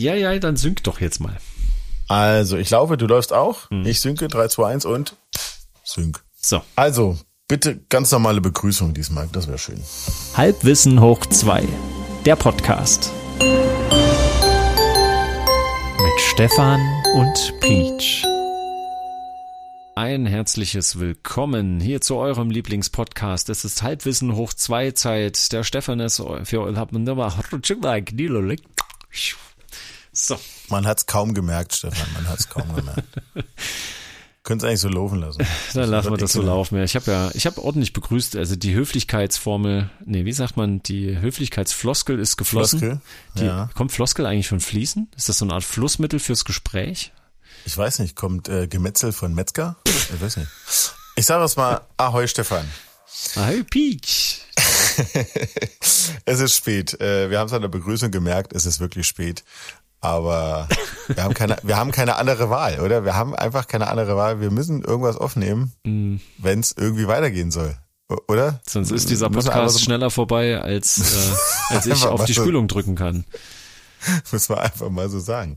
Ja, ja, dann sync doch jetzt mal. Also, ich laufe, du läufst auch. Hm. Ich synke 3, 2, 1 und sync. So. Also, bitte ganz normale Begrüßung diesmal. Das wäre schön. Halbwissen hoch 2. Der Podcast. Mit Stefan und Peach. Ein herzliches Willkommen hier zu eurem Lieblingspodcast. Es ist Halbwissen hoch 2 Zeit. Der Stefan ist für so. Man hat es kaum gemerkt, Stefan. Man hat es kaum gemerkt. Können es eigentlich so laufen lassen. Dann lassen wir das so laufen. Ich habe ja, ich habe ordentlich begrüßt. Also die Höflichkeitsformel, nee, wie sagt man, die Höflichkeitsfloskel ist geflossen. Floskel? Die, ja. Kommt Floskel eigentlich von Fließen? Ist das so eine Art Flussmittel fürs Gespräch? Ich weiß nicht. Kommt äh, Gemetzel von Metzger? Ich weiß nicht. Ich sage es mal. Ahoi, Stefan. Ahoi, Peach. es ist spät. Äh, wir haben es an der Begrüßung gemerkt. Es ist wirklich spät. Aber wir haben keine, wir haben keine andere Wahl, oder? Wir haben einfach keine andere Wahl. Wir müssen irgendwas aufnehmen, mm. wenn es irgendwie weitergehen soll, oder? Sonst ist dieser Podcast so schneller vorbei, als, äh, als ich auf die Spülung drücken kann. Muss man einfach mal so sagen.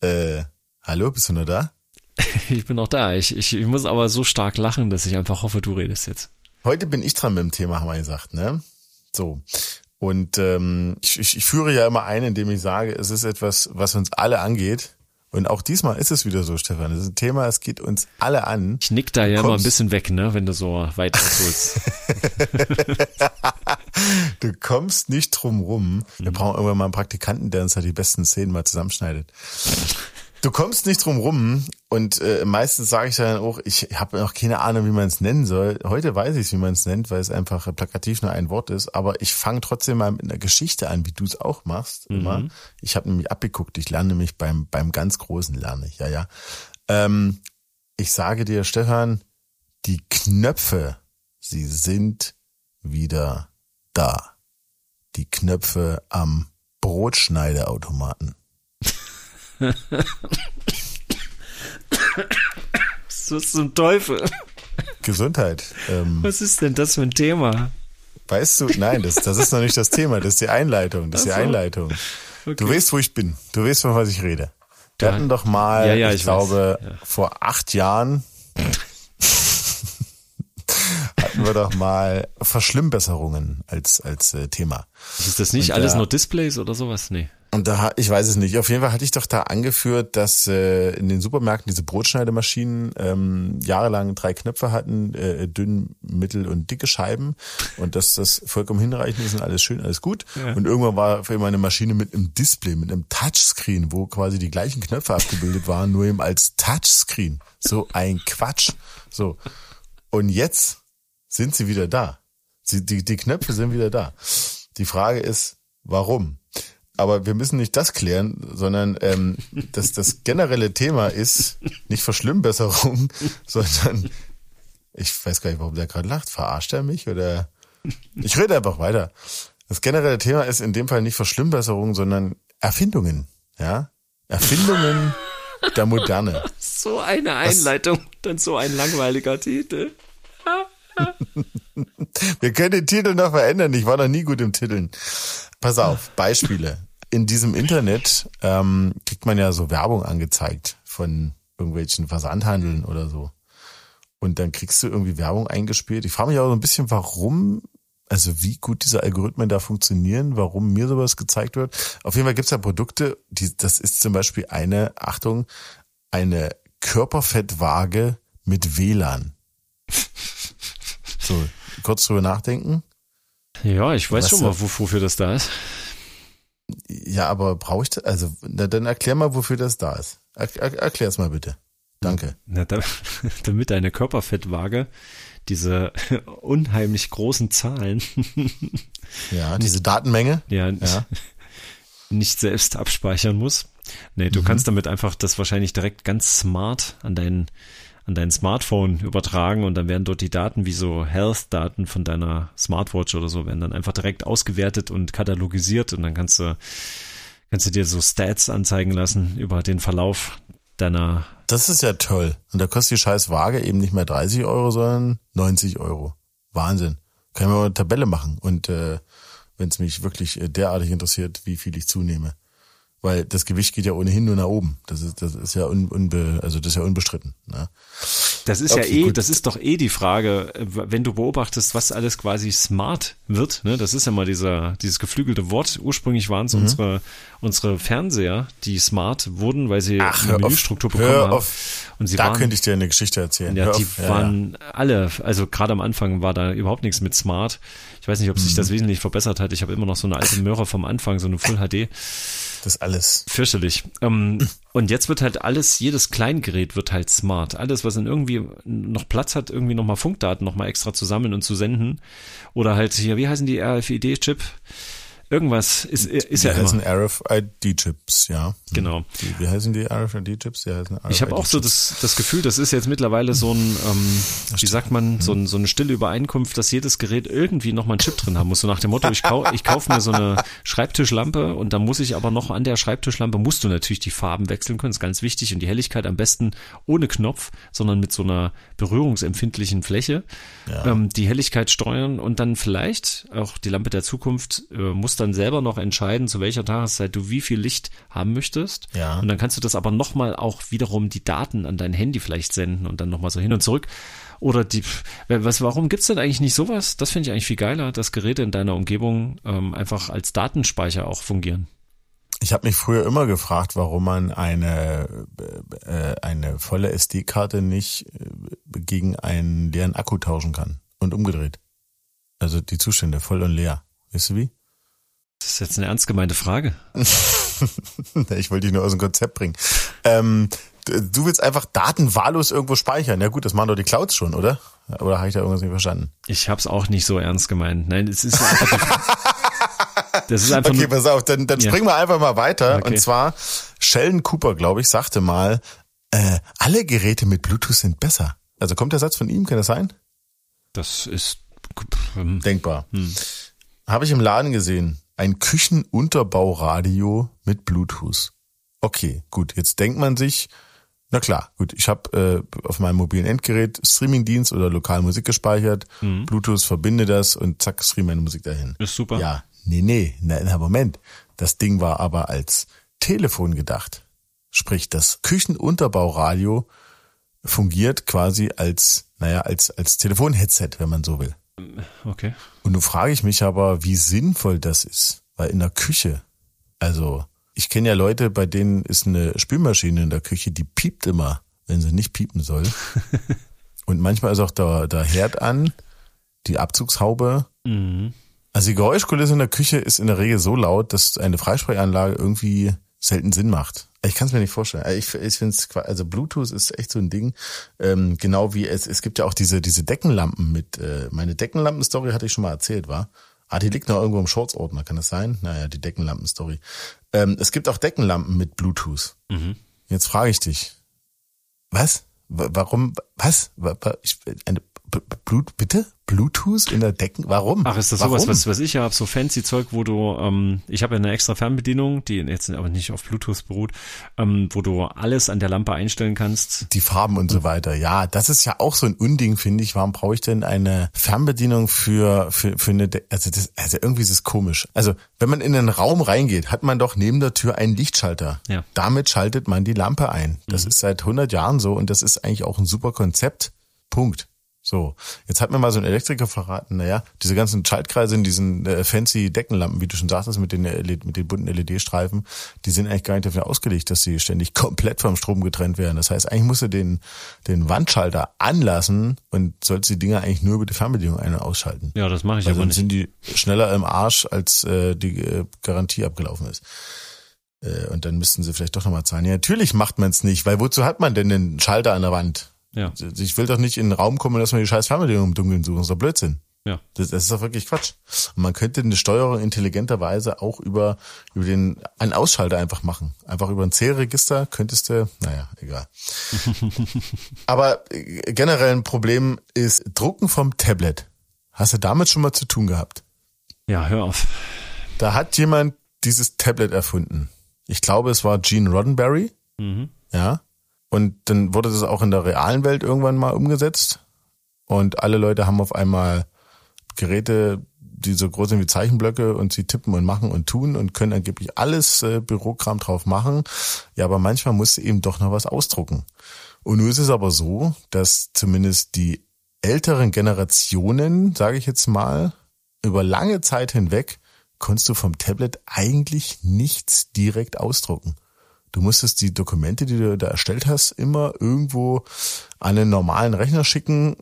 Äh, hallo, bist du nur da? ich bin noch da. Ich, ich, ich muss aber so stark lachen, dass ich einfach hoffe, du redest jetzt. Heute bin ich dran mit dem Thema, haben wir gesagt, ne? So. Und ähm, ich, ich, führe ja immer ein, indem ich sage, es ist etwas, was uns alle angeht. Und auch diesmal ist es wieder so, Stefan. Das ist ein Thema, es geht uns alle an. Ich nick da ja immer ein bisschen weg, ne, wenn du so weit ausholst. du kommst nicht drum rum. Wir mhm. brauchen irgendwann mal einen Praktikanten, der uns da die besten Szenen mal zusammenschneidet. Du kommst nicht drum rum und äh, meistens sage ich dann auch, ich habe noch keine Ahnung, wie man es nennen soll. Heute weiß ich, wie man es nennt, weil es einfach plakativ nur ein Wort ist. Aber ich fange trotzdem mal mit einer Geschichte an, wie du es auch machst. Mhm. Immer. Ich habe nämlich abgeguckt. Ich lerne nämlich beim beim ganz großen lerne ich. Ja, ja. Ähm, ich sage dir, Stefan, die Knöpfe, sie sind wieder da. Die Knöpfe am Brotschneideautomaten. Was ist zum Teufel? Gesundheit. Ähm, Was ist denn das für ein Thema? Weißt du, nein, das, das ist noch nicht das Thema, das ist die Einleitung, das ist so. die Einleitung. Okay. Du weißt, wo ich bin, du weißt, von was ich rede. Wir hatten doch mal, ja, ja, ich, ich glaube, ja. vor acht Jahren wir doch mal Verschlimmbesserungen als, als äh, Thema. Ist das nicht Und, alles nur Displays oder sowas? Nee. Und da, ich weiß es nicht. Auf jeden Fall hatte ich doch da angeführt, dass äh, in den Supermärkten diese Brotschneidemaschinen ähm, jahrelang drei Knöpfe hatten, äh, dünn, mittel und dicke Scheiben und dass das vollkommen hinreichend ist und alles schön, alles gut. Ja. Und irgendwann war für immer eine Maschine mit einem Display, mit einem Touchscreen, wo quasi die gleichen Knöpfe abgebildet waren, nur eben als Touchscreen. So ein Quatsch. So. Und jetzt sind sie wieder da. Sie, die, die Knöpfe sind wieder da. Die Frage ist, warum? aber wir müssen nicht das klären, sondern ähm, dass das generelle Thema ist nicht Verschlimmbesserung, sondern ich weiß gar nicht, warum der gerade lacht. Verarscht er mich oder? Ich rede einfach weiter. Das generelle Thema ist in dem Fall nicht Verschlimmbesserung, sondern Erfindungen. Ja, Erfindungen der Moderne. So eine Einleitung, Was? dann so ein langweiliger Titel. Wir können den Titel noch verändern. Ich war noch nie gut im Titeln. Pass auf, Beispiele in diesem Internet ähm, kriegt man ja so Werbung angezeigt von irgendwelchen Versandhandeln oder so. Und dann kriegst du irgendwie Werbung eingespielt. Ich frage mich auch so ein bisschen, warum, also wie gut diese Algorithmen da funktionieren, warum mir sowas gezeigt wird. Auf jeden Fall gibt's ja Produkte, die, das ist zum Beispiel eine, Achtung, eine Körperfettwaage mit WLAN. So, kurz drüber nachdenken. Ja, ich weiß Was schon mal, wofür das da ist. Ja, aber brauche ich das? Also, na, dann erklär mal, wofür das da ist. Er, er, erklär's mal bitte. Danke. Na, da, damit deine Körperfettwaage diese unheimlich großen Zahlen. ja, diese Datenmenge. Ja, ja. nicht selbst abspeichern muss. Nee, du mhm. kannst damit einfach das wahrscheinlich direkt ganz smart an deinen an dein Smartphone übertragen und dann werden dort die Daten wie so Health-Daten von deiner Smartwatch oder so werden dann einfach direkt ausgewertet und katalogisiert und dann kannst du kannst du dir so Stats anzeigen lassen über den Verlauf deiner. Das ist ja toll. Und da kostet die scheiß Waage eben nicht mehr 30 Euro, sondern 90 Euro. Wahnsinn. Können wir mal eine Tabelle machen und äh, wenn es mich wirklich äh, derartig interessiert, wie viel ich zunehme. Weil das Gewicht geht ja ohnehin nur nach oben. Das ist, das ist ja un, unbe, also das ist ja unbestritten. Ne? Das ist okay, ja eh, gut. das ist doch eh die Frage, wenn du beobachtest, was alles quasi smart wird. Ne? Das ist ja mal dieser, dieses geflügelte Wort. Ursprünglich waren es mhm. unsere, unsere Fernseher, die smart wurden, weil sie Ach, eine Menüstruktur bekommen haben. Auf. Und sie da waren, könnte ich dir eine Geschichte erzählen. Ja, die ja, waren ja. alle, also gerade am Anfang war da überhaupt nichts mit smart. Ich weiß nicht, ob sich das mhm. wesentlich verbessert hat. Ich habe immer noch so eine alte Möhre vom Anfang, so eine Full HD. Das alles. Fürchterlich. Ähm, und jetzt wird halt alles, jedes Kleingerät wird halt smart. Alles, was in irgendwie noch Platz hat, irgendwie nochmal Funkdaten nochmal extra zu sammeln und zu senden. Oder halt hier, wie heißen die RFID-Chip? Irgendwas ist, ist die ja heißen RFID-Chips, ja. Genau. Die, wie heißen die RFID-Chips? Die heißen RFID ich habe auch so das, das Gefühl, das ist jetzt mittlerweile so ein, ähm, wie sagt man, so, ein, so eine stille Übereinkunft, dass jedes Gerät irgendwie nochmal einen Chip drin haben muss. So nach dem Motto, ich, kau, ich kaufe mir so eine Schreibtischlampe und da muss ich aber noch an der Schreibtischlampe, musst du natürlich die Farben wechseln können, ist ganz wichtig. Und die Helligkeit am besten ohne Knopf, sondern mit so einer berührungsempfindlichen Fläche. Ja. Ähm, die Helligkeit steuern und dann vielleicht auch die Lampe der Zukunft äh, muss dann selber noch entscheiden, zu welcher Tageszeit du wie viel Licht haben möchtest. Ja. Und dann kannst du das aber nochmal auch wiederum die Daten an dein Handy vielleicht senden und dann nochmal so hin und zurück. Oder die, was, warum gibt's denn eigentlich nicht sowas? Das finde ich eigentlich viel geiler, dass Geräte in deiner Umgebung ähm, einfach als Datenspeicher auch fungieren. Ich habe mich früher immer gefragt, warum man eine, äh, eine volle SD-Karte nicht äh, gegen einen leeren Akku tauschen kann und umgedreht. Also die Zustände voll und leer. Weißt du wie? Das ist jetzt eine ernst gemeinte Frage. ich wollte dich nur aus dem Konzept bringen. Ähm, du willst einfach Daten wahllos irgendwo speichern. Ja gut, das machen doch die Clouds schon, oder? Oder habe ich da irgendwas nicht verstanden? Ich habe es auch nicht so ernst gemeint. Nein, es ist einfach Das ist einfach Okay, pass auf, dann, dann ja. springen wir einfach mal weiter. Okay. Und zwar Sheldon Cooper, glaube ich, sagte mal, äh, alle Geräte mit Bluetooth sind besser. Also kommt der Satz von ihm, kann das sein? Das ist denkbar. Hm. Habe ich im Laden gesehen ein Küchenunterbauradio mit Bluetooth. Okay, gut, jetzt denkt man sich, na klar, gut, ich habe äh, auf meinem mobilen Endgerät Streamingdienst oder lokal Musik gespeichert, mhm. Bluetooth verbinde das und zack, stream meine Musik dahin. Ist super. Ja, nee, nee, na, na Moment. Das Ding war aber als Telefon gedacht. Sprich, das Küchenunterbauradio fungiert quasi als, naja, als, als Telefonheadset, wenn man so will. Okay. Und nun frage ich mich aber, wie sinnvoll das ist. Weil in der Küche, also ich kenne ja Leute, bei denen ist eine Spülmaschine in der Küche, die piept immer, wenn sie nicht piepen soll. Und manchmal ist auch der, der Herd an, die Abzugshaube. Mhm. Also die Geräuschkulisse in der Küche ist in der Regel so laut, dass eine Freisprechanlage irgendwie selten Sinn macht. Ich kann es mir nicht vorstellen. Ich, ich finde es, also Bluetooth ist echt so ein Ding. Ähm, genau wie es, es gibt ja auch diese, diese Deckenlampen mit, äh, meine Deckenlampen-Story hatte ich schon mal erzählt, war. Ah, die liegt noch irgendwo im Shorts-Ordner, kann das sein? Naja, die Deckenlampen-Story. Ähm, es gibt auch Deckenlampen mit Bluetooth. Mhm. Jetzt frage ich dich. Was? Warum? Was? Ich, eine Blut, bitte? Bluetooth in der Decken? Warum? Ach, ist das Warum? sowas, was, was ich habe, so fancy Zeug, wo du, ähm, ich habe ja eine extra Fernbedienung, die jetzt aber nicht auf Bluetooth beruht, ähm, wo du alles an der Lampe einstellen kannst. Die Farben und so weiter. Ja, das ist ja auch so ein Unding, finde ich. Warum brauche ich denn eine Fernbedienung für, für, für eine, De also das, also irgendwie ist es komisch. Also, wenn man in einen Raum reingeht, hat man doch neben der Tür einen Lichtschalter. Ja. Damit schaltet man die Lampe ein. Das mhm. ist seit 100 Jahren so und das ist eigentlich auch ein super Konzept. Punkt. So, jetzt hat mir mal so ein Elektriker verraten, naja, diese ganzen Schaltkreise in diesen äh, fancy Deckenlampen, wie du schon sagtest, mit den, LED, mit den bunten LED-Streifen, die sind eigentlich gar nicht dafür ausgelegt, dass sie ständig komplett vom Strom getrennt werden. Das heißt, eigentlich musst du den, den Wandschalter anlassen und sollst die Dinger eigentlich nur über die Fernbedienung ein- und ausschalten. Ja, das mache ich Weil aber sonst nicht. sind die schneller im Arsch, als äh, die äh, Garantie abgelaufen ist. Äh, und dann müssten sie vielleicht doch nochmal zahlen. Ja, natürlich macht man es nicht, weil wozu hat man denn den Schalter an der Wand? Ja. Ich will doch nicht in den Raum kommen, dass man die scheiß Fernbedienung im Dunkeln suchen. Das ist doch Blödsinn. Ja. Das, das ist doch wirklich Quatsch. Und man könnte eine Steuerung intelligenterweise auch über, über den, einen Ausschalter einfach machen. Einfach über ein Zählregister könntest du, naja, egal. Aber generell ein Problem ist Drucken vom Tablet. Hast du damit schon mal zu tun gehabt? Ja, hör auf. Da hat jemand dieses Tablet erfunden. Ich glaube, es war Gene Roddenberry. Mhm. Ja. Und dann wurde das auch in der realen Welt irgendwann mal umgesetzt. Und alle Leute haben auf einmal Geräte die so groß sind wie Zeichenblöcke und sie tippen und machen und tun und können angeblich alles äh, Bürokram drauf machen. Ja, aber manchmal muss sie eben doch noch was ausdrucken. Und nun ist es aber so, dass zumindest die älteren Generationen, sage ich jetzt mal, über lange Zeit hinweg konntest du vom Tablet eigentlich nichts direkt ausdrucken. Du musstest die Dokumente, die du da erstellt hast, immer irgendwo an einen normalen Rechner schicken,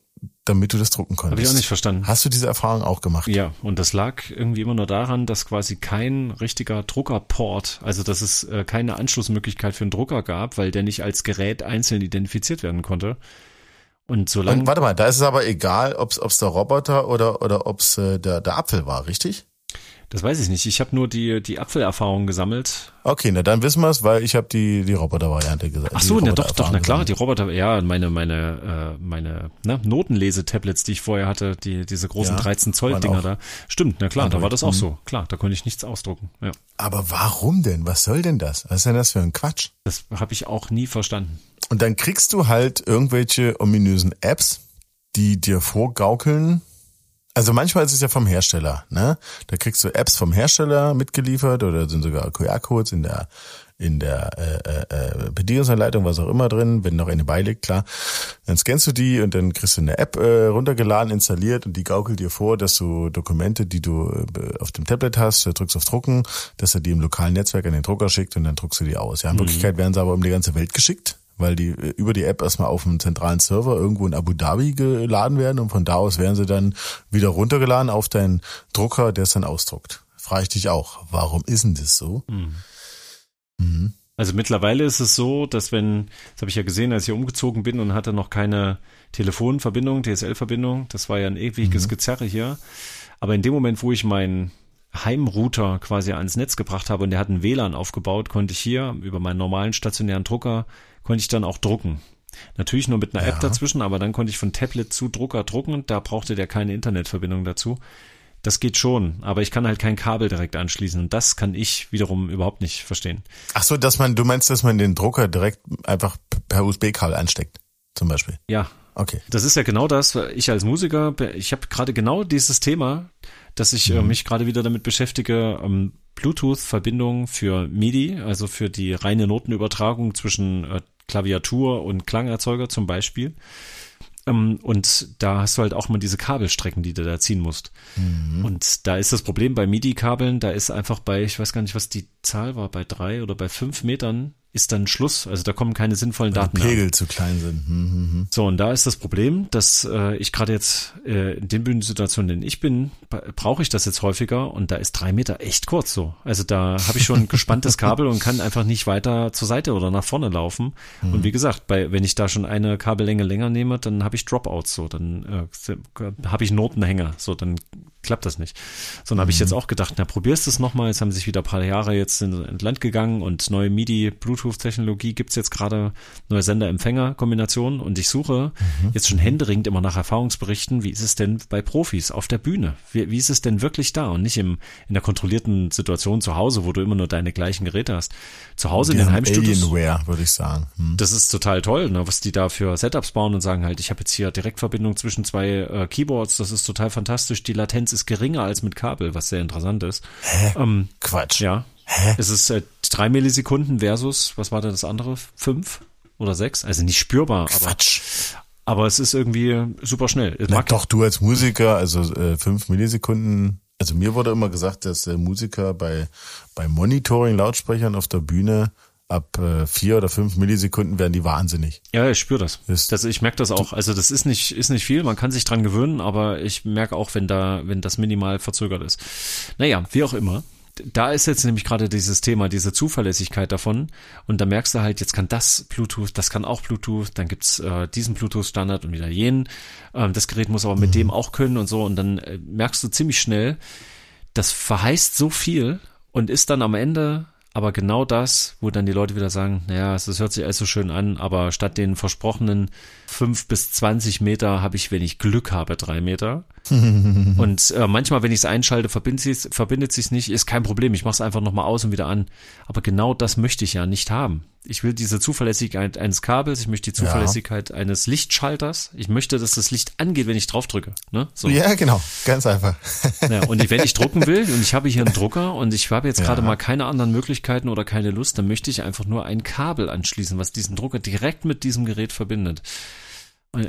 damit du das drucken konntest. Habe ich auch nicht verstanden. Hast du diese Erfahrung auch gemacht? Ja, und das lag irgendwie immer nur daran, dass quasi kein richtiger Druckerport, also dass es äh, keine Anschlussmöglichkeit für einen Drucker gab, weil der nicht als Gerät einzeln identifiziert werden konnte. Und solange. Und warte mal, da ist es aber egal, ob es der Roboter oder, oder ob es äh, der, der Apfel war, richtig? Das weiß ich nicht. Ich habe nur die, die Apfelerfahrung gesammelt. Okay, na dann wissen wir es, weil ich habe die, die Roboter-Variante gesagt. Ach so, na doch, doch, na klar, die Roboter, ja, meine, meine, äh, meine ne, Notenlese-Tablets, die ich vorher hatte, die, diese großen ja, 13-Zoll-Dinger da. Stimmt, na klar, da war das auch so. Klar, da konnte ich nichts ausdrucken. Ja. Aber warum denn? Was soll denn das? Was ist denn das für ein Quatsch? Das habe ich auch nie verstanden. Und dann kriegst du halt irgendwelche ominösen Apps, die dir vorgaukeln, also manchmal ist es ja vom Hersteller, ne? Da kriegst du Apps vom Hersteller mitgeliefert oder sind sogar QR-Codes in der in der äh, äh, Bedienungsanleitung, was auch immer drin, wenn noch eine beiliegt, klar. Dann scannst du die und dann kriegst du eine App äh, runtergeladen, installiert und die gaukelt dir vor, dass du Dokumente, die du äh, auf dem Tablet hast, drückst auf Drucken, dass er die im lokalen Netzwerk an den Drucker schickt und dann druckst du die aus. Ja, in mhm. Wirklichkeit werden sie aber um die ganze Welt geschickt weil die äh, über die App erstmal auf einem zentralen Server irgendwo in Abu Dhabi geladen werden und von da aus werden sie dann wieder runtergeladen auf deinen Drucker, der es dann ausdruckt. Frage ich dich auch, warum ist denn das so? Mhm. Mhm. Also mittlerweile ist es so, dass wenn, das habe ich ja gesehen, als ich hier umgezogen bin und hatte noch keine Telefonverbindung, DSL-Verbindung, das war ja ein ewiges mhm. Gezerre hier. Aber in dem Moment, wo ich meinen Heimrouter quasi ans Netz gebracht habe und der hat einen WLAN aufgebaut, konnte ich hier über meinen normalen stationären Drucker konnte ich dann auch drucken. Natürlich nur mit einer ja. App dazwischen, aber dann konnte ich von Tablet zu Drucker drucken. Da brauchte der keine Internetverbindung dazu. Das geht schon, aber ich kann halt kein Kabel direkt anschließen und das kann ich wiederum überhaupt nicht verstehen. Ach so, dass man, du meinst, dass man den Drucker direkt einfach per USB-Kabel ansteckt, zum Beispiel? Ja. Okay. Das ist ja genau das. Ich als Musiker, ich habe gerade genau dieses Thema, dass ich äh, mhm. äh, mich gerade wieder damit beschäftige, ähm, Bluetooth-Verbindung für MIDI, also für die reine Notenübertragung zwischen äh, Klaviatur und Klangerzeuger zum Beispiel. Ähm, und da hast du halt auch mal diese Kabelstrecken, die du da ziehen musst. Mhm. Und da ist das Problem bei MIDI-Kabeln, da ist einfach bei, ich weiß gar nicht, was die Zahl war, bei drei oder bei fünf Metern ist dann Schluss. Also da kommen keine sinnvollen Weil Daten die Pegel mehr. zu klein sind. Hm, hm, hm. So, und da ist das Problem, dass äh, ich gerade jetzt äh, in den Bühnensituationen, in denen ich bin, brauche ich das jetzt häufiger und da ist drei Meter echt kurz so. Also da habe ich schon ein gespanntes Kabel und kann einfach nicht weiter zur Seite oder nach vorne laufen. Mhm. Und wie gesagt, bei wenn ich da schon eine Kabellänge länger nehme, dann habe ich Dropouts so, dann äh, habe ich Notenhänger, so, dann klappt das nicht. Sondern mhm. habe ich jetzt auch gedacht, na probierst es nochmal. Jetzt haben sich wieder ein paar Jahre jetzt in, in Land gegangen und neue MIDI, Bluetooth-Technologie gibt's jetzt gerade, neue Sender-Empfänger-Kombinationen und ich suche mhm. jetzt schon händeringend immer nach Erfahrungsberichten, wie ist es denn bei Profis auf der Bühne? Wie, wie ist es denn wirklich da und nicht im, in der kontrollierten Situation zu Hause, wo du immer nur deine gleichen Geräte hast. Zu Hause in den Heimstudios. Alienware, würde ich sagen. Hm. Das ist total toll, ne, was die da für Setups bauen und sagen halt, ich habe jetzt hier Direktverbindung zwischen zwei äh, Keyboards, das ist total fantastisch, die Latenz ist geringer als mit Kabel, was sehr interessant ist. Hä? Ähm, Quatsch. Ja. Hä? Es ist äh, drei Millisekunden versus, was war denn das andere? Fünf oder sechs? Also nicht spürbar, Quatsch. aber, aber es ist irgendwie super schnell. Na, doch, du als Musiker, also äh, fünf Millisekunden. Also mir wurde immer gesagt, dass äh, Musiker bei, bei Monitoring-Lautsprechern auf der Bühne ab äh, vier oder fünf Millisekunden werden die wahnsinnig. Ja, ich spüre das. das. Ich merke das auch. Also das ist nicht, ist nicht viel, man kann sich dran gewöhnen, aber ich merke auch, wenn da, wenn das minimal verzögert ist. Naja, wie auch immer. Da ist jetzt nämlich gerade dieses Thema, diese Zuverlässigkeit davon. Und da merkst du halt, jetzt kann das Bluetooth, das kann auch Bluetooth, dann gibt's äh, diesen Bluetooth-Standard und wieder jenen. Ähm, das Gerät muss aber mit mhm. dem auch können und so. Und dann äh, merkst du ziemlich schnell, das verheißt so viel und ist dann am Ende aber genau das, wo dann die Leute wieder sagen, naja, es hört sich alles so schön an, aber statt den versprochenen fünf bis zwanzig Meter habe ich, wenn ich Glück habe, drei Meter. und äh, manchmal, wenn ich es einschalte, verbindet sich verbindet sich's nicht, ist kein Problem. Ich mache es einfach nochmal aus und wieder an. Aber genau das möchte ich ja nicht haben. Ich will diese Zuverlässigkeit eines Kabels, ich möchte die Zuverlässigkeit ja. eines Lichtschalters. Ich möchte, dass das Licht angeht, wenn ich drauf drücke. Ne? So. Ja, genau, ganz einfach. Ja, und wenn ich drucken will und ich habe hier einen Drucker und ich habe jetzt ja. gerade mal keine anderen Möglichkeiten oder keine Lust, dann möchte ich einfach nur ein Kabel anschließen, was diesen Drucker direkt mit diesem Gerät verbindet.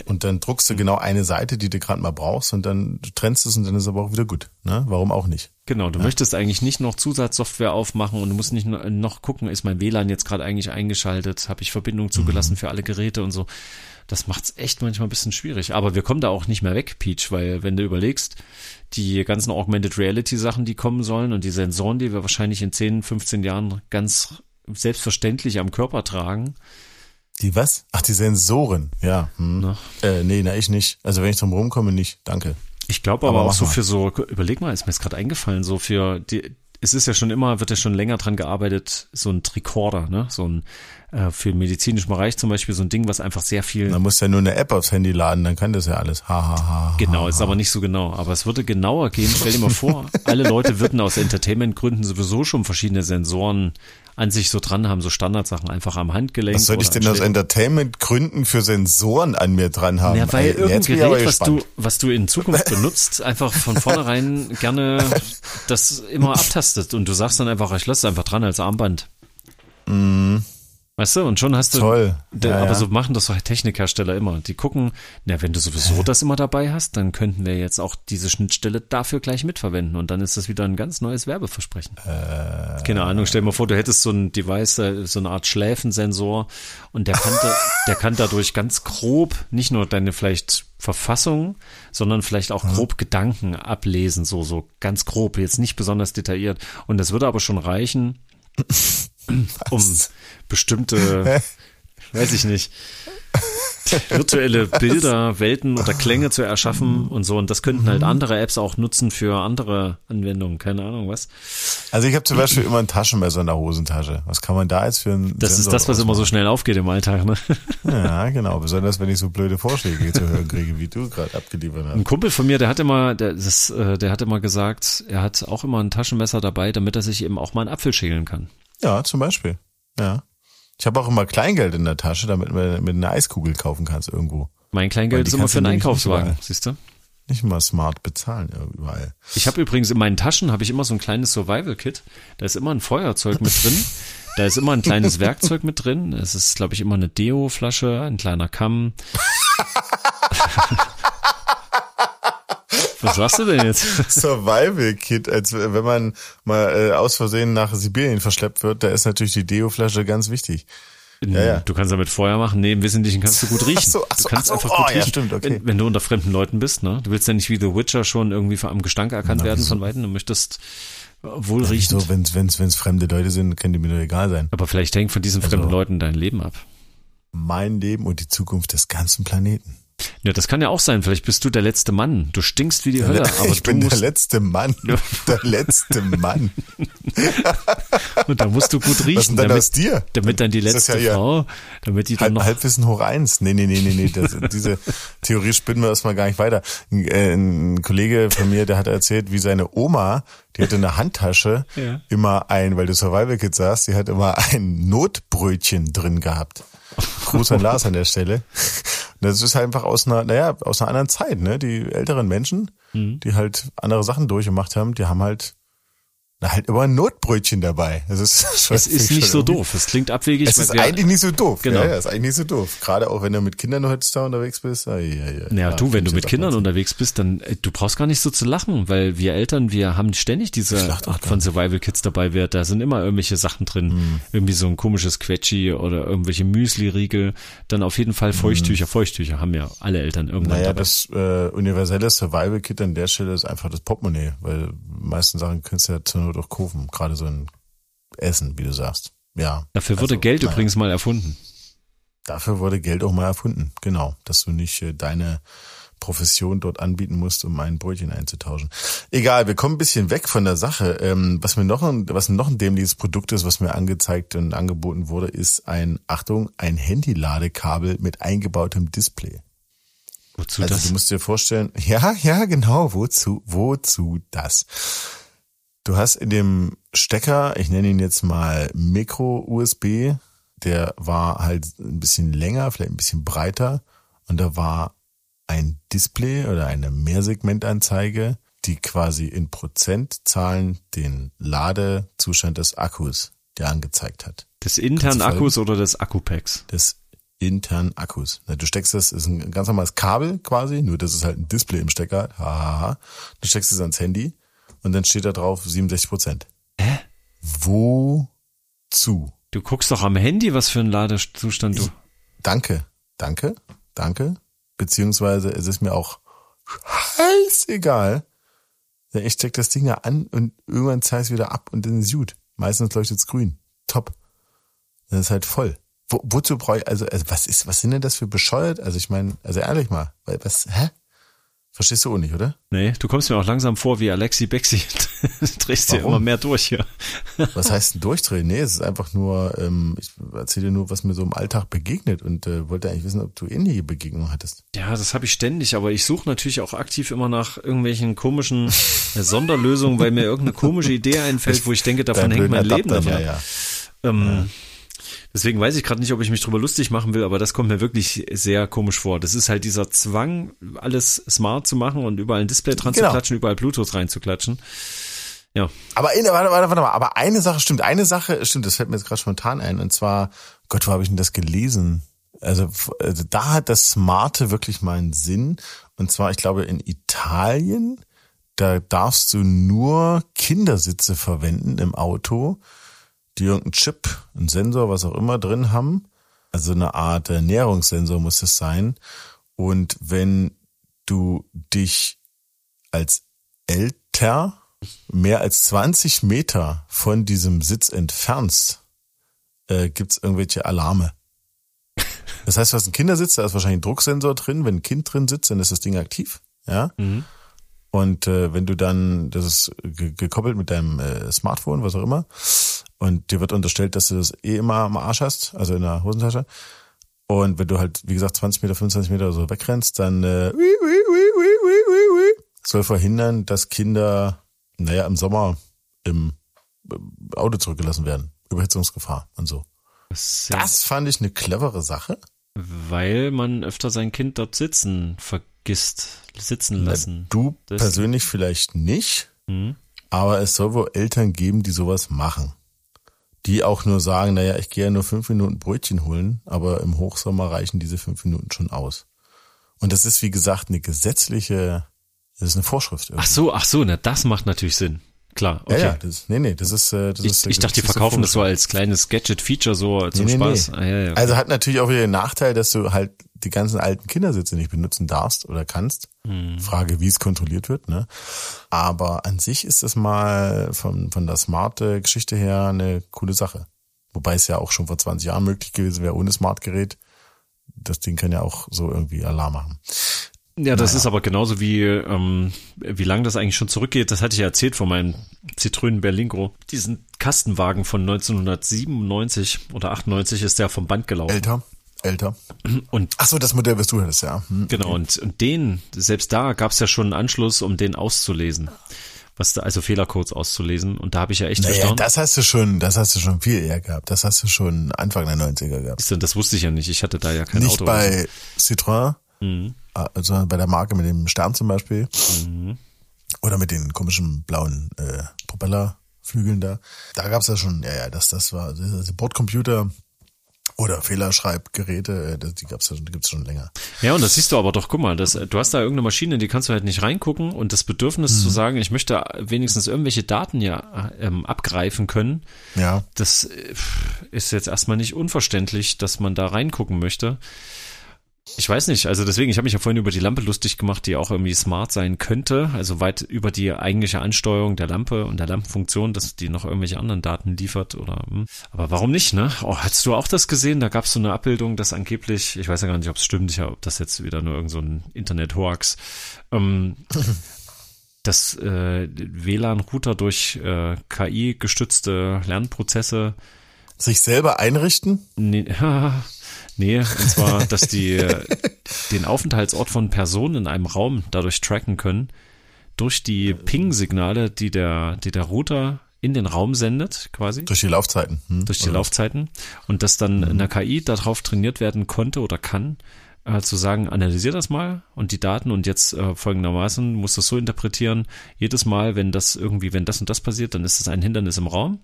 Und dann druckst du genau eine Seite, die du gerade mal brauchst und dann trennst es und dann ist aber auch wieder gut. Ne? Warum auch nicht? Genau, du ja. möchtest eigentlich nicht noch Zusatzsoftware aufmachen und du musst nicht noch gucken, ist mein WLAN jetzt gerade eigentlich eingeschaltet, habe ich Verbindung zugelassen mhm. für alle Geräte und so. Das macht's echt manchmal ein bisschen schwierig. Aber wir kommen da auch nicht mehr weg, Peach, weil wenn du überlegst, die ganzen Augmented Reality Sachen, die kommen sollen und die Sensoren, die wir wahrscheinlich in 10, 15 Jahren ganz selbstverständlich am Körper tragen, die was? Ach, die Sensoren, ja. Hm. Äh, nee, na ich nicht. Also wenn ich drum rumkomme, nicht. Danke. Ich glaube aber, aber auch so mal. für so, überleg mal, ist mir jetzt gerade eingefallen, so für die, es ist ja schon immer, wird ja schon länger dran gearbeitet, so ein Tricorder, ne? So ein äh, für den medizinischen Bereich zum Beispiel so ein Ding, was einfach sehr viel. Man muss ja nur eine App aufs Handy laden, dann kann das ja alles. Ha, ha, ha, genau, ha, ist aber nicht so genau. Aber es würde genauer gehen. Stell dir mal vor, alle Leute würden aus Entertainment-Gründen sowieso schon verschiedene Sensoren an sich so dran haben, so Standardsachen einfach am Handgelenk. Was soll ich denn aus Entertainment-Gründen für Sensoren an mir dran haben? Ja, weil Ey, irgendein Gerät, was du, was du in Zukunft benutzt, einfach von vornherein gerne das immer abtastet und du sagst dann einfach, ich lasse es einfach dran als Armband. Mm. Weißt du, und schon hast du. Toll. Ja, aber ja. so machen das doch Technikhersteller immer. Die gucken, na, wenn du sowieso das immer dabei hast, dann könnten wir jetzt auch diese Schnittstelle dafür gleich mitverwenden. Und dann ist das wieder ein ganz neues Werbeversprechen. Äh, Keine Ahnung, stell dir mal vor, du hättest so ein Device, äh, so eine Art Schläfensensor und der kann, da, der kann dadurch ganz grob nicht nur deine vielleicht Verfassung, sondern vielleicht auch grob mhm. Gedanken ablesen, so, so ganz grob, jetzt nicht besonders detailliert. Und das würde aber schon reichen, um bestimmte, weiß ich nicht, virtuelle Bilder, Welten oder Klänge zu erschaffen und so. Und das könnten halt mhm. andere Apps auch nutzen für andere Anwendungen. Keine Ahnung was. Also ich habe zum Beispiel immer ein Taschenmesser in der Hosentasche. Was kann man da jetzt für ein Das Sensor ist das, was immer so schnell aufgeht im Alltag, ne? Ja, genau. Besonders wenn ich so blöde Vorschläge zu hören kriege, wie du gerade abgeliefert hast. Ein Kumpel von mir, der hat immer, der, das, äh, der hat immer gesagt, er hat auch immer ein Taschenmesser dabei, damit er sich eben auch mal einen Apfel schälen kann. Ja, zum Beispiel. Ja. Ich habe auch immer Kleingeld in der Tasche, damit du mit einer Eiskugel kaufen kannst irgendwo. Mein Kleingeld ist immer für einen Einkaufswagen, siehst du? Nicht mal smart bezahlen überall. Ich habe übrigens in meinen Taschen habe ich immer so ein kleines Survival Kit. Da ist immer ein Feuerzeug mit drin. Da ist immer ein kleines Werkzeug mit drin. Es ist, glaube ich, immer eine Deo-Flasche, ein kleiner Kamm. Was sagst du denn jetzt? Survival Kit, als wenn man mal äh, aus Versehen nach Sibirien verschleppt wird, da ist natürlich die Deo-Flasche ganz wichtig. Ja, ja. Du kannst damit Feuer machen. Nee, im Wesentlichen kannst du gut riechen. Ach so, ach so, du kannst ach so, einfach gut oh, riechen, ja, stimmt, okay. wenn, wenn, du unter fremden Leuten bist. Ne? Du willst ja nicht wie The Witcher schon irgendwie am Gestank erkannt Na, werden von Weitem. Du möchtest wohl ja, riechen. So, wenn es wenn's fremde Leute sind, können die mir doch egal sein. Aber vielleicht hängt von diesen also, fremden Leuten dein Leben ab. Mein Leben und die Zukunft des ganzen Planeten. Ja, das kann ja auch sein. Vielleicht bist du der letzte Mann. Du stinkst wie die Hölle. Aber ich bin der letzte Mann. Der letzte Mann. Und da musst du gut riechen. Was denn dann damit, aus dir? Damit dann die letzte ja Frau, damit die dann Halb, noch. Halbwissen hoch eins. Nee, nee, nee, nee, nee. Das, diese Theorie spinnen wir erstmal gar nicht weiter. Ein, äh, ein Kollege von mir, der hat erzählt, wie seine Oma, die hatte eine Handtasche, ja. immer ein, weil du Survival Kid sagst, die hat immer ein Notbrötchen drin gehabt. Gruß an Lars an der Stelle. Das ist halt einfach aus einer, naja, aus einer anderen Zeit, ne? Die älteren Menschen, mhm. die halt andere Sachen durchgemacht haben, die haben halt na, halt immer ein Notbrötchen dabei. Das ist, es ist nicht so doof. Es klingt abwegig. Es ist wir, eigentlich nicht so doof. Genau. Ja, ja, ist eigentlich nicht so doof. Gerade auch wenn du mit Kindern heutzutage unterwegs bist. Ja, ja, ja. ja du, wenn du mit Kindern unterwegs bist, dann, äh, du brauchst gar nicht so zu lachen, weil wir Eltern, wir haben ständig diese Art von Survival Kids dabei. Wir, da sind immer irgendwelche Sachen drin. Mhm. Irgendwie so ein komisches Quetschi oder irgendwelche Müsli-Riegel. Dann auf jeden Fall Feuchttücher. Mhm. Feuchttücher haben ja alle Eltern irgendwann naja, dabei. das äh, universelle Survival Kit an der Stelle ist einfach das Portemonnaie, weil meisten Sachen kannst du ja zur Not auch kaufen. Gerade so ein Essen, wie du sagst. Ja. Dafür wurde also, Geld naja. übrigens mal erfunden. Dafür wurde Geld auch mal erfunden, genau. Dass du nicht äh, deine Profession dort anbieten musst, um ein Brötchen einzutauschen. Egal, wir kommen ein bisschen weg von der Sache. Ähm, was mir noch ein, was noch ein dämliches Produkt ist, was mir angezeigt und angeboten wurde, ist ein, Achtung, ein Handyladekabel mit eingebautem Display. Wozu also das? du musst dir vorstellen, ja, ja, genau, wozu, wozu das? Du hast in dem Stecker, ich nenne ihn jetzt mal Micro-USB, der war halt ein bisschen länger, vielleicht ein bisschen breiter und da war ein Display oder eine Mehrsegmentanzeige, die quasi in Prozentzahlen den Ladezustand des Akkus der angezeigt hat. Des internen Akkus oder des Akkupacks? Des internen Akkus. Du steckst das, ist ein ganz normales Kabel quasi, nur das ist halt ein Display im Stecker. Hahaha. Du steckst es ans Handy und dann steht da drauf 67 Prozent. Hä? Wozu? Du guckst doch am Handy, was für ein Ladezustand du. Danke, danke, danke. Beziehungsweise es ist mir auch scheißegal. Ich steck das Ding da an und irgendwann zeige es wieder ab und dann ist gut. Meistens leuchtet es grün. Top. Dann ist halt voll. Wo, wozu brauche ich, also, also, was ist, was sind denn das für bescheuert? Also ich meine, also ehrlich mal, was, hä? Verstehst du auch nicht, oder? Nee, du kommst mir auch langsam vor wie Alexi Bexi. du drehst dir immer mehr durch hier. was heißt denn durchdrehen? Nee, es ist einfach nur, ähm, ich erzähle dir nur, was mir so im Alltag begegnet und äh, wollte eigentlich wissen, ob du ähnliche Begegnungen hattest. Ja, das habe ich ständig, aber ich suche natürlich auch aktiv immer nach irgendwelchen komischen äh, Sonderlösungen, weil mir irgendeine komische Idee einfällt, wo ich denke, davon hängt mein Leben davon. Ja, ja. Ähm, ja. Deswegen weiß ich gerade nicht, ob ich mich drüber lustig machen will, aber das kommt mir wirklich sehr komisch vor. Das ist halt dieser Zwang, alles smart zu machen und überall ein Display dran genau. zu klatschen, überall Bluetooth reinzuklatschen. Ja. Aber in, warte, warte, warte mal, aber eine Sache stimmt, eine Sache stimmt, das fällt mir jetzt gerade spontan ein, und zwar, Gott, wo habe ich denn das gelesen? Also, also da hat das Smarte wirklich mal einen Sinn. Und zwar, ich glaube, in Italien, da darfst du nur Kindersitze verwenden im Auto, die irgendeinen Chip, einen Sensor, was auch immer drin haben. Also eine Art Ernährungssensor muss es sein. Und wenn du dich als älter mehr als 20 Meter von diesem Sitz entfernst, äh, gibt's irgendwelche Alarme. Das heißt, du hast einen Kindersitz, da ist wahrscheinlich ein Drucksensor drin. Wenn ein Kind drin sitzt, dann ist das Ding aktiv. Ja. Mhm. Und äh, wenn du dann, das ist gekoppelt mit deinem äh, Smartphone, was auch immer, und dir wird unterstellt, dass du das eh immer am Arsch hast, also in der Hosentasche. Und wenn du halt, wie gesagt, 20 Meter, 25 Meter oder so wegrennst, dann äh, soll verhindern, dass Kinder, naja, im Sommer im Auto zurückgelassen werden. Überhitzungsgefahr und so. Das, das fand ich eine clevere Sache. Weil man öfter sein Kind dort sitzen vergisst, sitzen lassen. Du das persönlich vielleicht nicht, mhm. aber es soll wohl Eltern geben, die sowas machen die auch nur sagen, naja, ich gehe ja nur fünf Minuten Brötchen holen, aber im Hochsommer reichen diese fünf Minuten schon aus. Und das ist, wie gesagt, eine gesetzliche, das ist eine Vorschrift. Irgendwie. Ach so, ach so, na, das macht natürlich Sinn. Klar, okay. Ja, ja das, nee, nee, das ist, äh, das ich, ist. Ich dachte, die verkaufen das so als kleines Gadget-Feature so zum nee, nee, Spaß. Nee. Ah, ja, ja, okay. Also hat natürlich auch wieder den Nachteil, dass du halt die ganzen alten Kindersitze nicht benutzen darfst oder kannst. Hm. Frage, wie es kontrolliert wird, ne? Aber an sich ist das mal von, von der smarte Geschichte her eine coole Sache. Wobei es ja auch schon vor 20 Jahren möglich gewesen wäre ohne Smart-Gerät. Das Ding kann ja auch so irgendwie Alarm machen. Ja, das naja. ist aber genauso wie, ähm, wie lange das eigentlich schon zurückgeht. Das hatte ich ja erzählt von meinem Citroën Berlingo. Diesen Kastenwagen von 1997 oder 98 ist der vom Band gelaufen. Älter, älter. Und Ach so, das Modell, was du hattest, ja. Hm, genau, und, und den, selbst da gab es ja schon einen Anschluss, um den auszulesen was da, also Fehlercodes auszulesen. Und da habe ich ja echt naja. Das hast du schon, das hast du schon viel eher gehabt. Das hast du schon Anfang der 90er gehabt. Das wusste ich ja nicht. Ich hatte da ja kein nicht Auto. Nicht bei Citroën, mhm. Äh, sondern bei der Marke mit dem Stern zum Beispiel. Mhm. Oder mit den komischen blauen äh, Propellerflügeln da. Da gab's ja schon, ja, ja, das, das war, also Bordcomputer oder Fehlerschreibgeräte, äh, die gab's ja, gibt's schon länger. Ja, und das siehst du aber doch, guck mal, das, du hast da irgendeine Maschine, die kannst du halt nicht reingucken und das Bedürfnis hm. zu sagen, ich möchte wenigstens irgendwelche Daten ja ähm, abgreifen können. Ja. Das äh, ist jetzt erstmal nicht unverständlich, dass man da reingucken möchte. Ich weiß nicht, also deswegen, ich habe mich ja vorhin über die Lampe lustig gemacht, die auch irgendwie smart sein könnte, also weit über die eigentliche Ansteuerung der Lampe und der Lampenfunktion, dass die noch irgendwelche anderen Daten liefert oder hm. aber warum nicht, ne? Oh, hast du auch das gesehen? Da gab es so eine Abbildung, dass angeblich, ich weiß ja gar nicht, ob es stimmt, ich, ob das jetzt wieder nur irgend so ein Internet-Hoax, ähm, dass äh, WLAN-Router durch äh, KI gestützte Lernprozesse sich selber einrichten? Nee, Nee, und zwar, dass die den Aufenthaltsort von Personen in einem Raum dadurch tracken können, durch die Ping-Signale, die der, die der Router in den Raum sendet, quasi. Durch die Laufzeiten. Hm? Durch die oder Laufzeiten. Und dass dann mhm. eine KI darauf trainiert werden konnte oder kann, äh, zu sagen, analysier das mal und die Daten und jetzt äh, folgendermaßen muss das so interpretieren, jedes Mal, wenn das irgendwie, wenn das und das passiert, dann ist es ein Hindernis im Raum.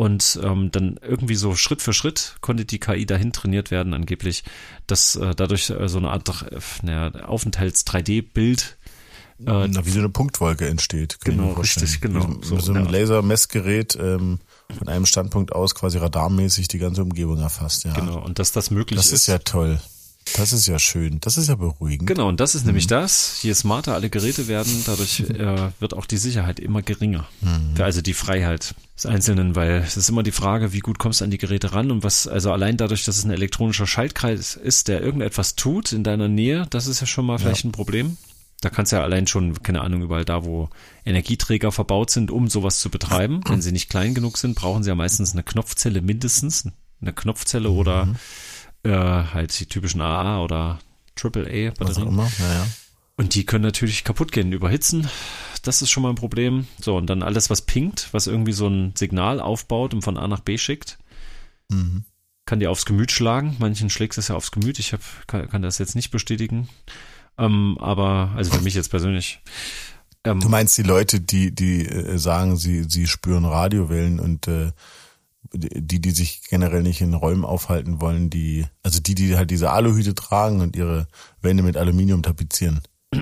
Und ähm, dann irgendwie so Schritt für Schritt konnte die KI dahin trainiert werden, angeblich, dass äh, dadurch äh, so eine Art naja, Aufenthalts-3D-Bild äh, Na, wie so eine Punktwolke entsteht. Genau, richtig, genau. Mit, so, so einem ja. Lasermessgerät ähm, von einem Standpunkt aus quasi radarmäßig die ganze Umgebung erfasst. Ja. Genau, und dass das möglich ist. Das ist ja toll. Das ist ja schön. Das ist ja beruhigend. Genau, und das ist mhm. nämlich das. Je smarter alle Geräte werden, dadurch äh, wird auch die Sicherheit immer geringer. Mhm. Also die Freiheit des Einzelnen, weil es ist immer die Frage, wie gut kommst du an die Geräte ran und was, also allein dadurch, dass es ein elektronischer Schaltkreis ist, der irgendetwas tut in deiner Nähe, das ist ja schon mal vielleicht ja. ein Problem. Da kannst du ja allein schon, keine Ahnung, überall da, wo Energieträger verbaut sind, um sowas zu betreiben. Wenn sie nicht klein genug sind, brauchen sie ja meistens eine Knopfzelle mindestens. Eine Knopfzelle mhm. oder äh, halt die typischen AA oder AAA Batterien. Ja, ja. Und die können natürlich kaputt gehen, überhitzen. Das ist schon mal ein Problem. So, und dann alles, was pinkt, was irgendwie so ein Signal aufbaut und von A nach B schickt, mhm. kann dir aufs Gemüt schlagen. Manchen schlägt es ja aufs Gemüt. Ich hab, kann, kann das jetzt nicht bestätigen. Ähm, aber, also für mich jetzt persönlich. Ähm, du meinst die Leute, die, die äh, sagen, sie, sie spüren Radiowellen und äh, die, die sich generell nicht in Räumen aufhalten wollen, die, also die, die halt diese Aluhüte tragen und ihre Wände mit Aluminium tapezieren.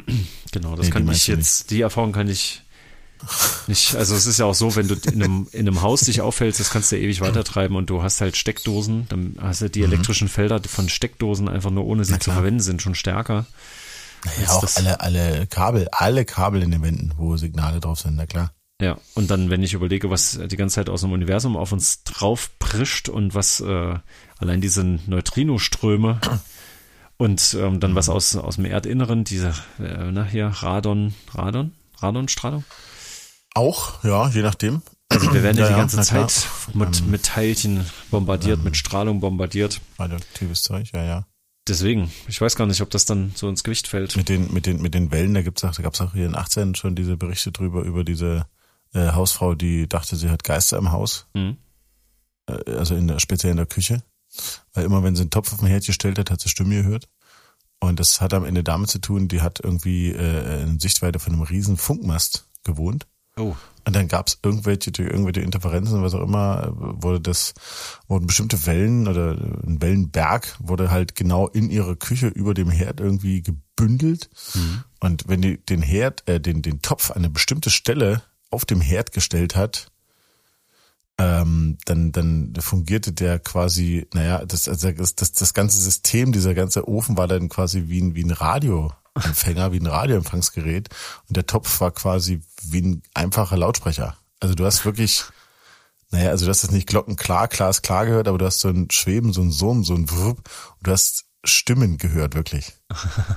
Genau, das nee, kann ich jetzt, nicht. die Erfahrung kann ich nicht, also es ist ja auch so, wenn du in einem, in einem Haus dich aufhältst, das kannst du ja ewig weitertreiben und du hast halt Steckdosen, dann hast du die mhm. elektrischen Felder von Steckdosen einfach nur ohne sie zu verwenden, sind schon stärker. Naja, auch alle, alle Kabel, alle Kabel in den Wänden, wo Signale drauf sind, na klar. Ja, und dann, wenn ich überlege, was die ganze Zeit aus dem Universum auf uns drauf prischt und was äh, allein diese Neutrinoströme und ähm, dann was aus, aus dem Erdinneren, diese, äh, na hier, Radon, Radon, Radonstrahlung? Auch, ja, je nachdem. Also wir werden ja, ja die ganze ja, Zeit mit, mit Teilchen bombardiert, ähm, mit Strahlung bombardiert. Radioaktives Zeug, ja, ja. Deswegen, ich weiß gar nicht, ob das dann so ins Gewicht fällt. Mit den, mit den, mit den Wellen, da gibt's auch, da gab's auch hier in 18 schon diese Berichte drüber, über diese äh, Hausfrau, die dachte, sie hat Geister im Haus. Mhm. Äh, also in der, speziell in der Küche. Weil immer, wenn sie einen Topf auf den Herd gestellt hat, hat sie Stimme gehört. Und das hat am Ende damit zu tun, die hat irgendwie äh, in Sichtweite von einem riesen Funkmast gewohnt. Oh. Und dann gab es irgendwelche, irgendwelche Interferenzen, was auch immer, wurde das, wurden bestimmte Wellen oder ein Wellenberg wurde halt genau in ihre Küche über dem Herd irgendwie gebündelt. Mhm. Und wenn die den Herd, äh, den, den Topf an eine bestimmte Stelle auf dem Herd gestellt hat, ähm, dann, dann fungierte der quasi, naja, das, also das, das, das ganze System, dieser ganze Ofen war dann quasi wie ein, wie ein Radio. Empfänger, wie ein Radioempfangsgerät. Und der Topf war quasi wie ein einfacher Lautsprecher. Also du hast wirklich, naja, also du hast das nicht glockenklar, klar ist klar gehört, aber du hast so ein Schweben, so ein Summen, so ein Wupp. Und du hast Stimmen gehört, wirklich.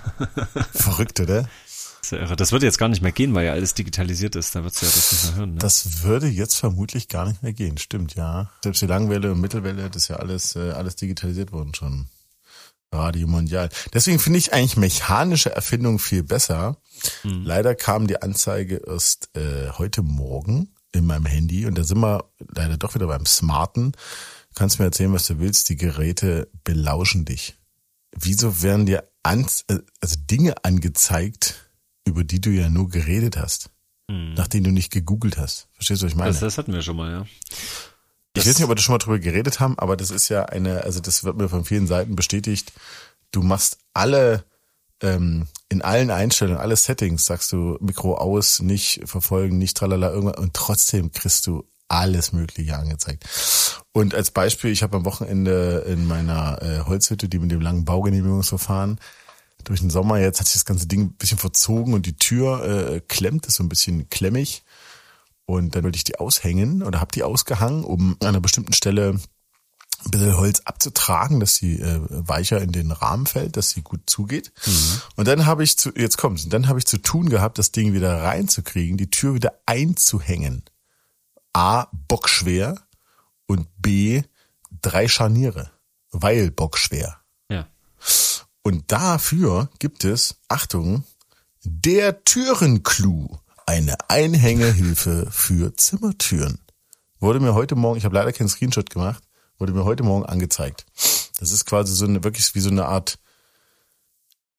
Verrückt, oder? Das würde jetzt gar nicht mehr gehen, weil ja alles digitalisiert ist. Da würdest du ja das nicht mehr hören. Ne? Das würde jetzt vermutlich gar nicht mehr gehen, stimmt, ja. Selbst die Langwelle und Mittelwelle, das ist ja alles, äh, alles digitalisiert worden schon. Radio Mondial. Deswegen finde ich eigentlich mechanische Erfindungen viel besser. Hm. Leider kam die Anzeige erst äh, heute Morgen in meinem Handy und da sind wir leider doch wieder beim Smarten. Du kannst mir erzählen, was du willst. Die Geräte belauschen dich. Wieso werden dir an, äh, also Dinge angezeigt, über die du ja nur geredet hast, hm. nachdem du nicht gegoogelt hast? Verstehst du, was ich meine? Das, das hatten wir schon mal, ja. Ich weiß nicht, ob wir das schon mal drüber geredet haben, aber das ist ja eine, also das wird mir von vielen Seiten bestätigt. Du machst alle, ähm, in allen Einstellungen, alle Settings, sagst du Mikro aus, nicht verfolgen, nicht tralala, irgendwas, und trotzdem kriegst du alles Mögliche angezeigt. Und als Beispiel, ich habe am Wochenende in meiner äh, Holzhütte, die mit dem langen Baugenehmigungsverfahren, durch den Sommer jetzt hat sich das ganze Ding ein bisschen verzogen und die Tür äh, klemmt, ist so ein bisschen klemmig. Und dann wollte ich die aushängen oder habe die ausgehangen, um an einer bestimmten Stelle ein bisschen Holz abzutragen, dass sie äh, weicher in den Rahmen fällt, dass sie gut zugeht. Mhm. Und dann habe ich zu, jetzt kommt's, dann habe ich zu tun gehabt, das Ding wieder reinzukriegen, die Tür wieder einzuhängen. A, bockschwer und B, drei Scharniere, weil bockschwer. Und dafür gibt es, Achtung, der Türenclou eine Einhängehilfe für Zimmertüren. wurde mir heute Morgen, ich habe leider keinen Screenshot gemacht, wurde mir heute Morgen angezeigt. Das ist quasi so eine, wirklich wie so eine Art,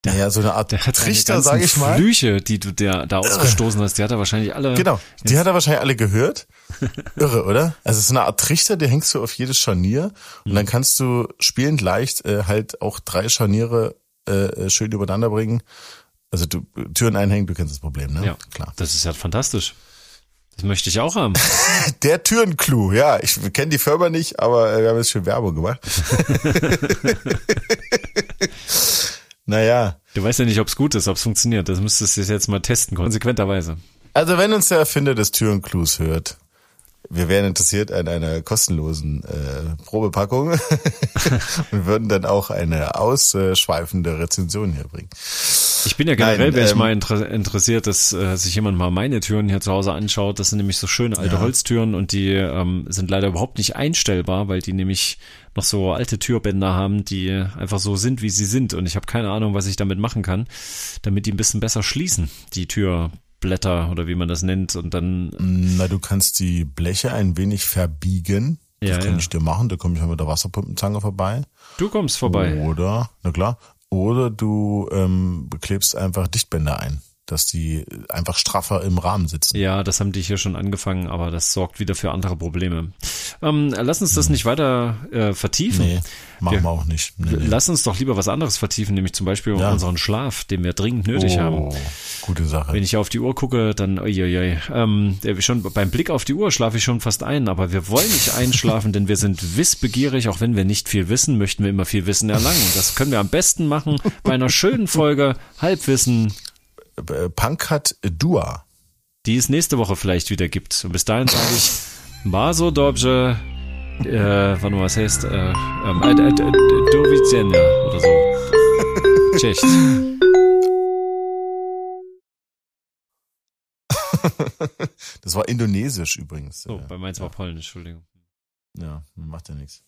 der, ja, so eine Art der hat Trichter, sage ich mal. Flüche, die du der, da ausgestoßen hast, die hat er wahrscheinlich alle. Genau, die hat er wahrscheinlich alle gehört. Irre, oder? Also es ist eine Art Trichter, der hängst du auf jedes Scharnier und dann kannst du spielend leicht äh, halt auch drei Scharniere äh, schön übereinander bringen. Also du Türen einhängen, du kennst das Problem, ne? Ja, klar. Das ist ja fantastisch. Das möchte ich auch haben. Der Türenclou, ja. Ich kenne die Firma nicht, aber äh, wir haben jetzt schon Werbung gemacht. naja. Du weißt ja nicht, ob es gut ist, ob es funktioniert. Das müsstest du jetzt mal testen, konsequenterweise. Also wenn uns der Erfinder des Türenclous hört, wir wären interessiert an einer kostenlosen äh, Probepackung und würden dann auch eine ausschweifende Rezension hier bringen. Ich bin ja generell, wäre ich ähm, mal inter interessiert, dass äh, sich jemand mal meine Türen hier zu Hause anschaut. Das sind nämlich so schöne alte ja. Holztüren und die ähm, sind leider überhaupt nicht einstellbar, weil die nämlich noch so alte Türbänder haben, die einfach so sind, wie sie sind. Und ich habe keine Ahnung, was ich damit machen kann, damit die ein bisschen besser schließen, die Türblätter oder wie man das nennt. Und dann. Na, du kannst die Bleche ein wenig verbiegen. Das ja, kann ja. ich dir machen, da komme ich mal mit der Wasserpumpenzange vorbei. Du kommst vorbei. Oder, na klar, oder du ähm, klebst einfach Dichtbänder ein dass die einfach straffer im Rahmen sitzen. Ja, das haben die hier schon angefangen, aber das sorgt wieder für andere Probleme. Ähm, lass uns das hm. nicht weiter äh, vertiefen. Nee, machen wir, wir auch nicht. Nee, nee. Lass uns doch lieber was anderes vertiefen, nämlich zum Beispiel ja. unseren Schlaf, den wir dringend nötig oh, haben. Gute Sache. Wenn ich auf die Uhr gucke, dann uiuiui. Ähm, schon beim Blick auf die Uhr schlafe ich schon fast ein, aber wir wollen nicht einschlafen, denn wir sind wissbegierig, auch wenn wir nicht viel wissen, möchten wir immer viel Wissen erlangen. Und das können wir am besten machen bei einer schönen Folge Halbwissen äh, Pankrat Dua. Die es nächste Woche vielleicht wieder gibt. Und bis dahin sage ich, Maso dobrze, äh, warte mal, was heißt, äh, ähm, äh, äh, do oder so. Cześć. Das war indonesisch übrigens. Oh, bei meins war polnisch, Entschuldigung. Ja, macht ja nichts.